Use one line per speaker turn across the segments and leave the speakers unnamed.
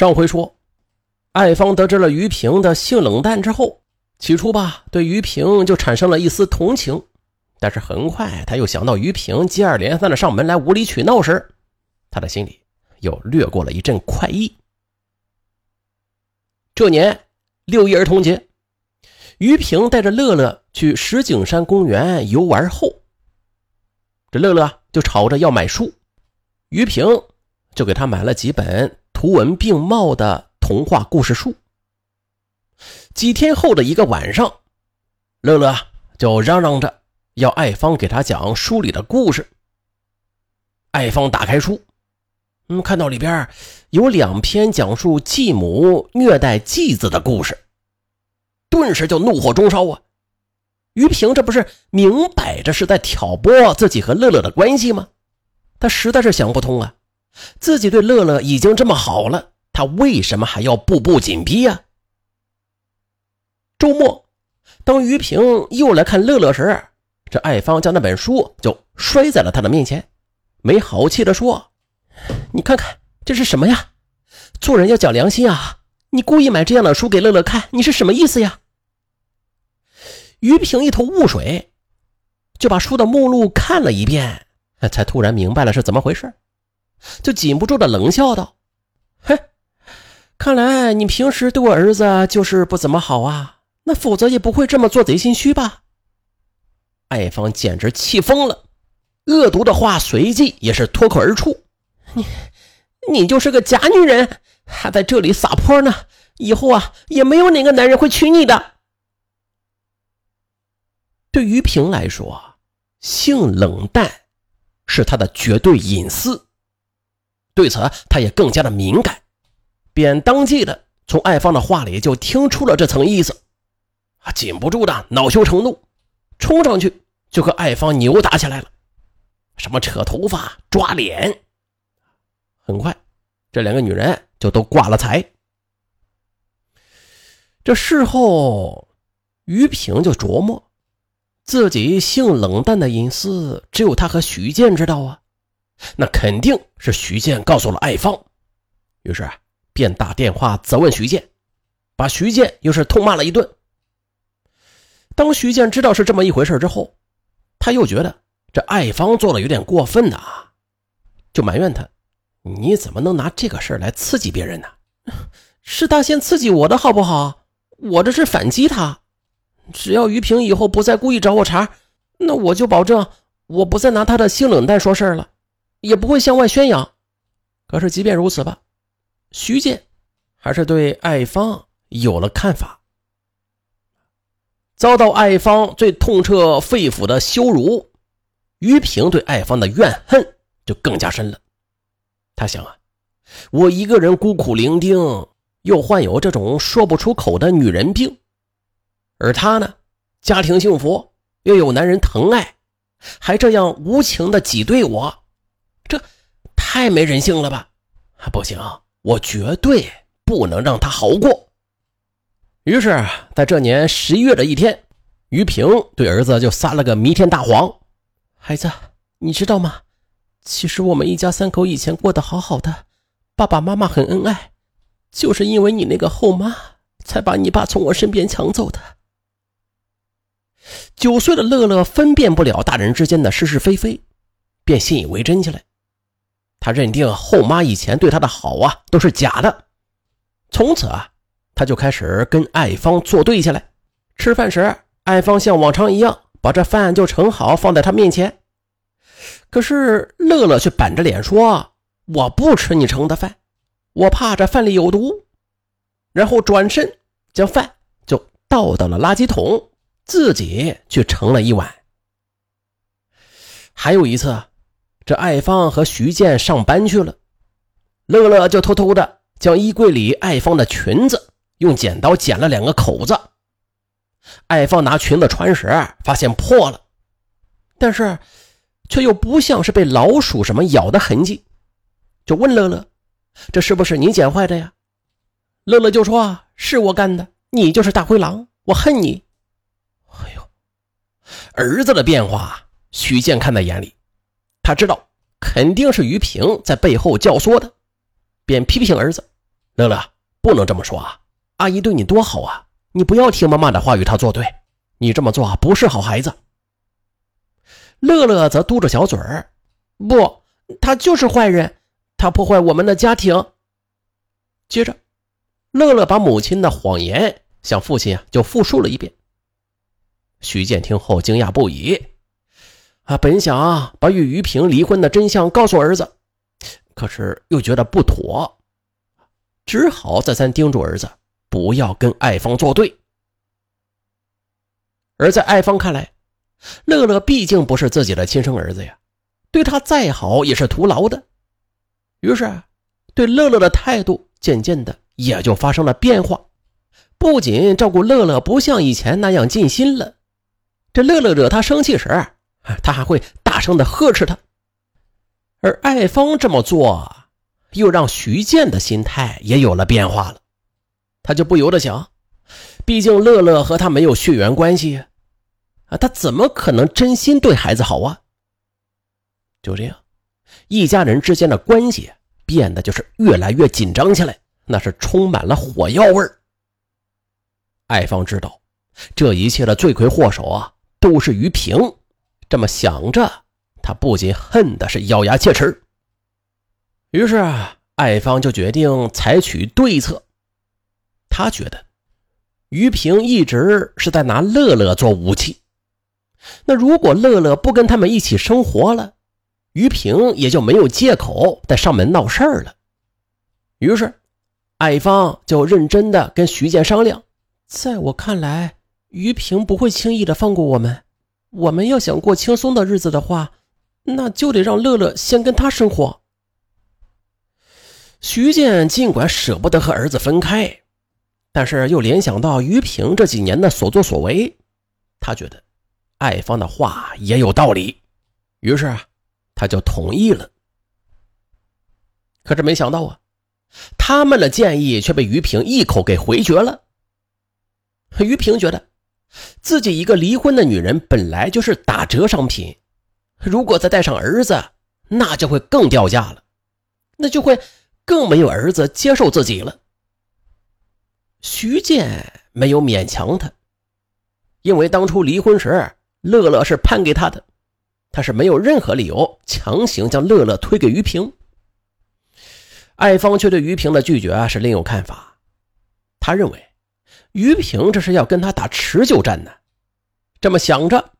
上回说，爱芳得知了于平的性冷淡之后，起初吧，对于平就产生了一丝同情，但是很快他又想到于平接二连三的上门来无理取闹时，他的心里又掠过了一阵快意。这年六一儿童节，于平带着乐乐去石景山公园游玩后，这乐乐就吵着要买书，于平就给他买了几本。图文并茂的童话故事书。几天后的一个晚上，乐乐就嚷嚷着要爱芳给他讲书里的故事。爱芳打开书，嗯，看到里边有两篇讲述继母虐待继子的故事，顿时就怒火中烧啊！于平这不是明摆着是在挑拨自己和乐乐的关系吗？他实在是想不通啊！自己对乐乐已经这么好了，他为什么还要步步紧逼呀？周末，当于平又来看乐乐时，这爱芳将那本书就摔在了他的面前，没好气的说：“你看看这是什么呀？做人要讲良心啊！你故意买这样的书给乐乐看，你是什么意思呀？”于平一头雾水，就把书的目录看了一遍，才突然明白了是怎么回事。就禁不住的冷笑道：“嘿，看来你平时对我儿子就是不怎么好啊，那否则也不会这么做贼心虚吧？”爱芳简直气疯了，恶毒的话随即也是脱口而出：“你，你就是个假女人，还在这里撒泼呢！以后啊，也没有哪个男人会娶你的。”对于平来说，性冷淡是他的绝对隐私。对此，他也更加的敏感，便当即的从艾芳的话里就听出了这层意思，啊，禁不住的恼羞成怒，冲上去就和艾芳扭打起来了，什么扯头发、抓脸。很快，这两个女人就都挂了彩。这事后，于平就琢磨，自己性冷淡的隐私，只有他和徐健知道啊。那肯定是徐健告诉了艾芳，于是便打电话责问徐健，把徐健又是痛骂了一顿。当徐健知道是这么一回事之后，他又觉得这艾芳做的有点过分呐，就埋怨他：“你怎么能拿这个事儿来刺激别人呢？是他先刺激我的好不好？我这是反击他。只要于平以后不再故意找我茬，那我就保证我不再拿他的性冷淡说事儿了。”也不会向外宣扬。可是即便如此吧，徐健还是对爱芳有了看法。遭到爱芳最痛彻肺腑的羞辱，于平对爱芳的怨恨就更加深了。他想啊，我一个人孤苦伶仃，又患有这种说不出口的女人病，而他呢，家庭幸福，又有男人疼爱，还这样无情的挤兑我。这太没人性了吧！不行，我绝对不能让他好过。于是，在这年十一月的一天，于平对儿子就撒了个弥天大谎：“孩子，你知道吗？其实我们一家三口以前过得好好的，爸爸妈妈很恩爱，就是因为你那个后妈，才把你爸从我身边抢走的。”九岁的乐乐分辨不了大人之间的是是非非，便信以为真起来。他认定后妈以前对他的好啊都是假的，从此啊，他就开始跟爱芳作对起来。吃饭时，爱芳像往常一样把这饭就盛好放在他面前，可是乐乐却板着脸说：“我不吃你盛的饭，我怕这饭里有毒。”然后转身将饭就倒到了垃圾桶，自己去盛了一碗。还有一次。这艾芳和徐健上班去了，乐乐就偷偷的将衣柜里艾芳的裙子用剪刀剪了两个口子。艾芳拿裙子穿时，发现破了，但是却又不像是被老鼠什么咬的痕迹，就问乐乐：“这是不是你剪坏的呀？”乐乐就说：“是我干的，你就是大灰狼，我恨你。”哎呦，儿子的变化，徐健看在眼里。他知道肯定是于平在背后教唆的，便批评儿子：“乐乐，不能这么说啊！阿姨对你多好啊，你不要听妈妈的话与她作对，你这么做不是好孩子。乐乐则嘟着小嘴儿，不，他就是坏人，他破坏我们的家庭。接着，乐乐把母亲的谎言向父亲啊就复述了一遍。徐建听后惊讶不已，啊，本想把与于平离婚的真相告诉儿子，可是又觉得不妥，只好再三叮嘱儿子不要跟爱芳作对。而在爱芳看来，乐乐毕竟不是自己的亲生儿子呀，对他再好也是徒劳的。于是，对乐乐的态度渐渐的也就发生了变化，不仅照顾乐乐不像以前那样尽心了，这乐乐惹他生气时，他还会大声的呵斥他。而艾芳这么做，又让徐建的心态也有了变化了，他就不由得想，毕竟乐乐和他没有血缘关系。啊，他怎么可能真心对孩子好啊？就这样，一家人之间的关系变得就是越来越紧张起来，那是充满了火药味儿。艾芳知道，这一切的罪魁祸首啊，都是于平。这么想着，他不仅恨的是咬牙切齿。于是，艾芳就决定采取对策。他觉得，于平一直是在拿乐乐做武器。那如果乐乐不跟他们一起生活了，于平也就没有借口再上门闹事儿了。于是，爱芳就认真的跟徐建商量，在我看来，于平不会轻易的放过我们。我们要想过轻松的日子的话，那就得让乐乐先跟他生活。徐建尽管舍不得和儿子分开，但是又联想到于平这几年的所作所为，他觉得。爱芳的话也有道理，于是啊，他就同意了。可是没想到啊，他们的建议却被于平一口给回绝了。于平觉得，自己一个离婚的女人本来就是打折商品，如果再带上儿子，那就会更掉价了，那就会更没有儿子接受自己了。徐建没有勉强他，因为当初离婚时。乐乐是判给他的，他是没有任何理由强行将乐乐推给于平。爱芳却对于平的拒绝是另有看法，他认为于平这是要跟他打持久战呢。这么想着，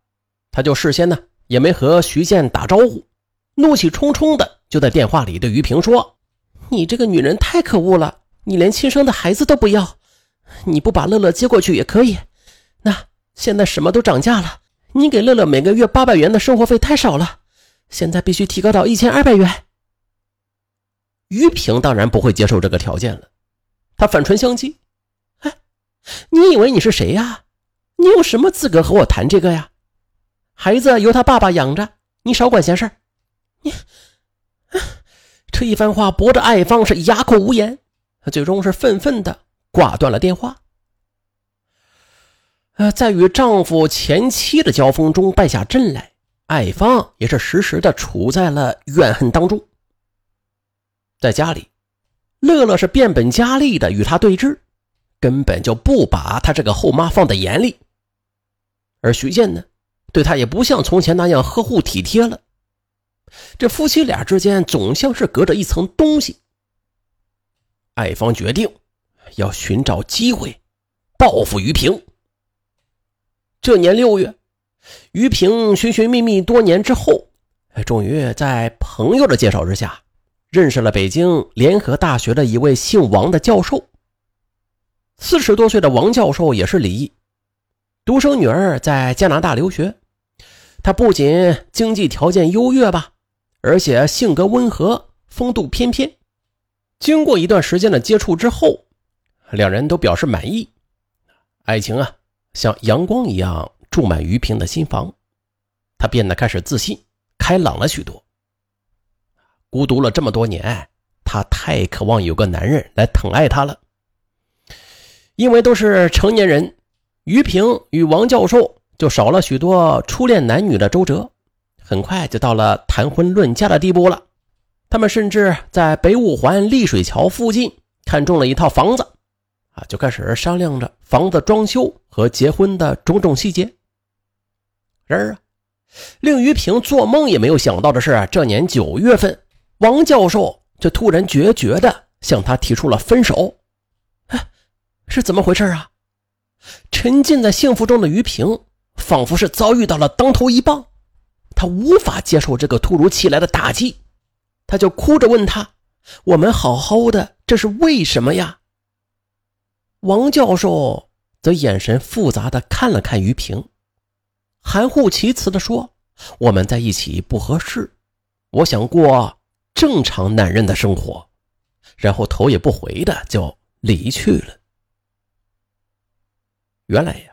他就事先呢也没和徐建打招呼，怒气冲冲的就在电话里对于平说：“你这个女人太可恶了，你连亲生的孩子都不要，你不把乐乐接过去也可以。那现在什么都涨价了。”你给乐乐每个月八百元的生活费太少了，现在必须提高到一千二百元。于平当然不会接受这个条件了，他反唇相讥：“，你以为你是谁呀？你有什么资格和我谈这个呀？孩子由他爸爸养着，你少管闲事。”你，这一番话驳着爱芳是哑口无言，最终是愤愤的挂断了电话。呃，在与丈夫前妻的交锋中败下阵来，爱芳也是时时的处在了怨恨当中。在家里，乐乐是变本加厉的与他对峙，根本就不把他这个后妈放在眼里。而徐建呢，对他也不像从前那样呵护体贴了。这夫妻俩之间总像是隔着一层东西。爱芳决定要寻找机会报复于平。这年六月，于平寻寻觅觅多年之后，终于在朋友的介绍之下，认识了北京联合大学的一位姓王的教授。四十多岁的王教授也是离异，独生女儿在加拿大留学。他不仅经济条件优越吧，而且性格温和，风度翩翩。经过一段时间的接触之后，两人都表示满意，爱情啊。像阳光一样注满于平的心房，他变得开始自信、开朗了许多。孤独了这么多年，他太渴望有个男人来疼爱他了。因为都是成年人，于平与王教授就少了许多初恋男女的周折，很快就到了谈婚论嫁的地步了。他们甚至在北五环丽水桥附近看中了一套房子，啊，就开始商量着房子装修和结婚的种种细节。然而，令于平做梦也没有想到的是，这年九月份，王教授却突然决绝的向他提出了分手。是怎么回事啊？沉浸在幸福中的于平，仿佛是遭遇到了当头一棒，他无法接受这个突如其来的打击，他就哭着问他：“我们好好的，这是为什么呀？”王教授则眼神复杂的看了看于平，含糊其辞的说：“我们在一起不合适，我想过正常男人的生活。”然后头也不回的就离去了。原来呀，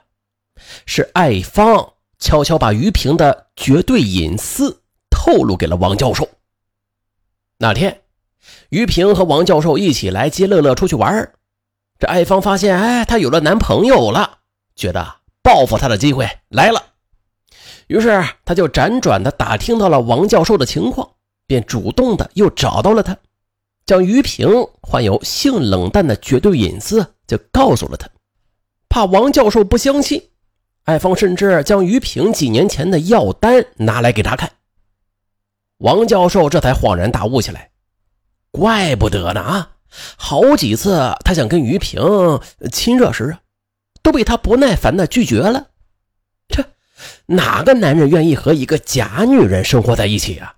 是艾芳悄悄把于平的绝对隐私透露给了王教授。那天，于平和王教授一起来接乐乐出去玩这艾芳发现，哎，她有了男朋友了，觉得报复他的机会来了，于是他就辗转的打听到了王教授的情况，便主动的又找到了他，将于平患有性冷淡的绝对隐私就告诉了他。怕王教授不相信，艾芳甚至将于平几年前的药单拿来给他看。王教授这才恍然大悟起来，怪不得呢啊！好几次他想跟于平亲热时，都被他不耐烦的拒绝了。这哪个男人愿意和一个假女人生活在一起啊？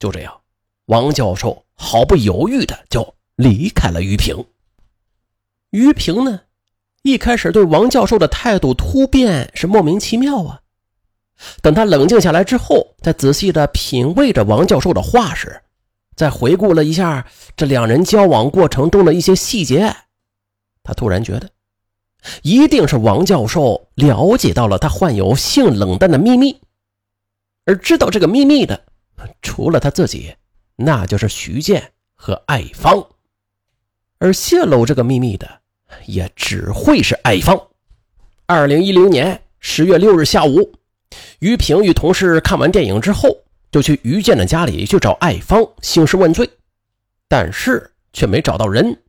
就这样，王教授毫不犹豫的就离开了于平。于平呢？一开始对王教授的态度突变是莫名其妙啊，等他冷静下来之后，再仔细的品味着王教授的话时，再回顾了一下这两人交往过程中的一些细节，他突然觉得，一定是王教授了解到了他患有性冷淡的秘密，而知道这个秘密的，除了他自己，那就是徐建和艾芳，而泄露这个秘密的。也只会是爱芳。二零一零年十月六日下午，于平与同事看完电影之后，就去于建的家里去找爱芳兴师问罪，但是却没找到人。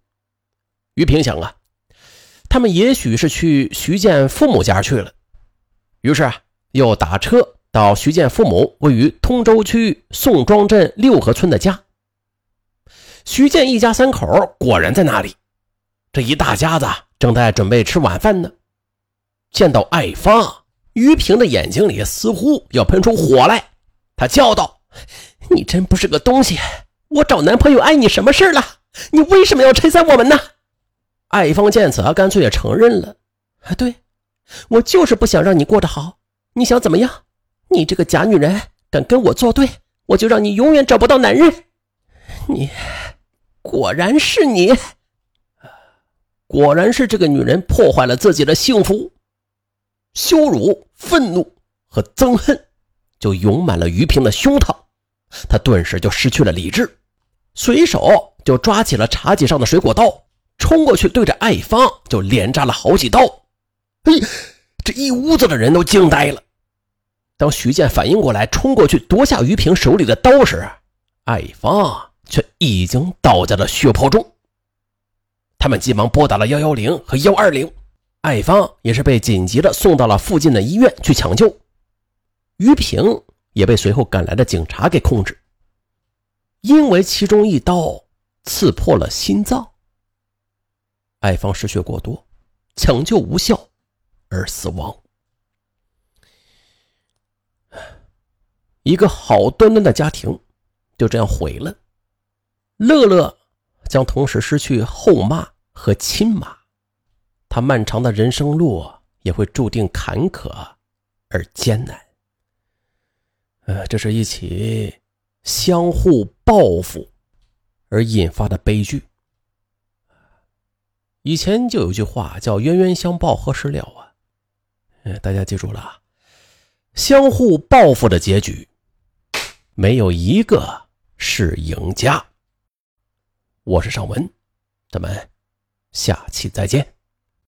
于平想啊，他们也许是去徐建父母家去了，于是啊，又打车到徐建父母位于通州区宋庄镇六合村的家。徐建一家三口果然在那里。这一大家子正在准备吃晚饭呢，见到艾芳，于平的眼睛里似乎要喷出火来。他叫道：“你真不是个东西！我找男朋友碍你什么事了？你为什么要拆散我们呢？”艾芳见此，干脆也承认了：“啊，对我就是不想让你过得好。你想怎么样？你这个假女人，敢跟我作对，我就让你永远找不到男人。你，果然是你。”果然是这个女人破坏了自己的幸福，羞辱、愤怒和憎恨就涌满了于平的胸膛，他顿时就失去了理智，随手就抓起了茶几上的水果刀，冲过去对着爱芳就连扎了好几刀。嘿，这一屋子的人都惊呆了。当徐建反应过来，冲过去夺下于平手里的刀时，爱芳却已经倒在了血泊中。他们急忙拨打了幺幺零和幺二零，艾芳也是被紧急的送到了附近的医院去抢救，于平也被随后赶来的警察给控制，因为其中一刀刺破了心脏，艾芳失血过多，抢救无效而死亡。一个好端端的家庭就这样毁了，乐乐。将同时失去后妈和亲妈，他漫长的人生路也会注定坎坷而艰难。呃，这是一起相互报复而引发的悲剧。以前就有句话叫“冤冤相报何时了”啊，呃，大家记住了，相互报复的结局，没有一个是赢家。我是尚文，咱们下期再见。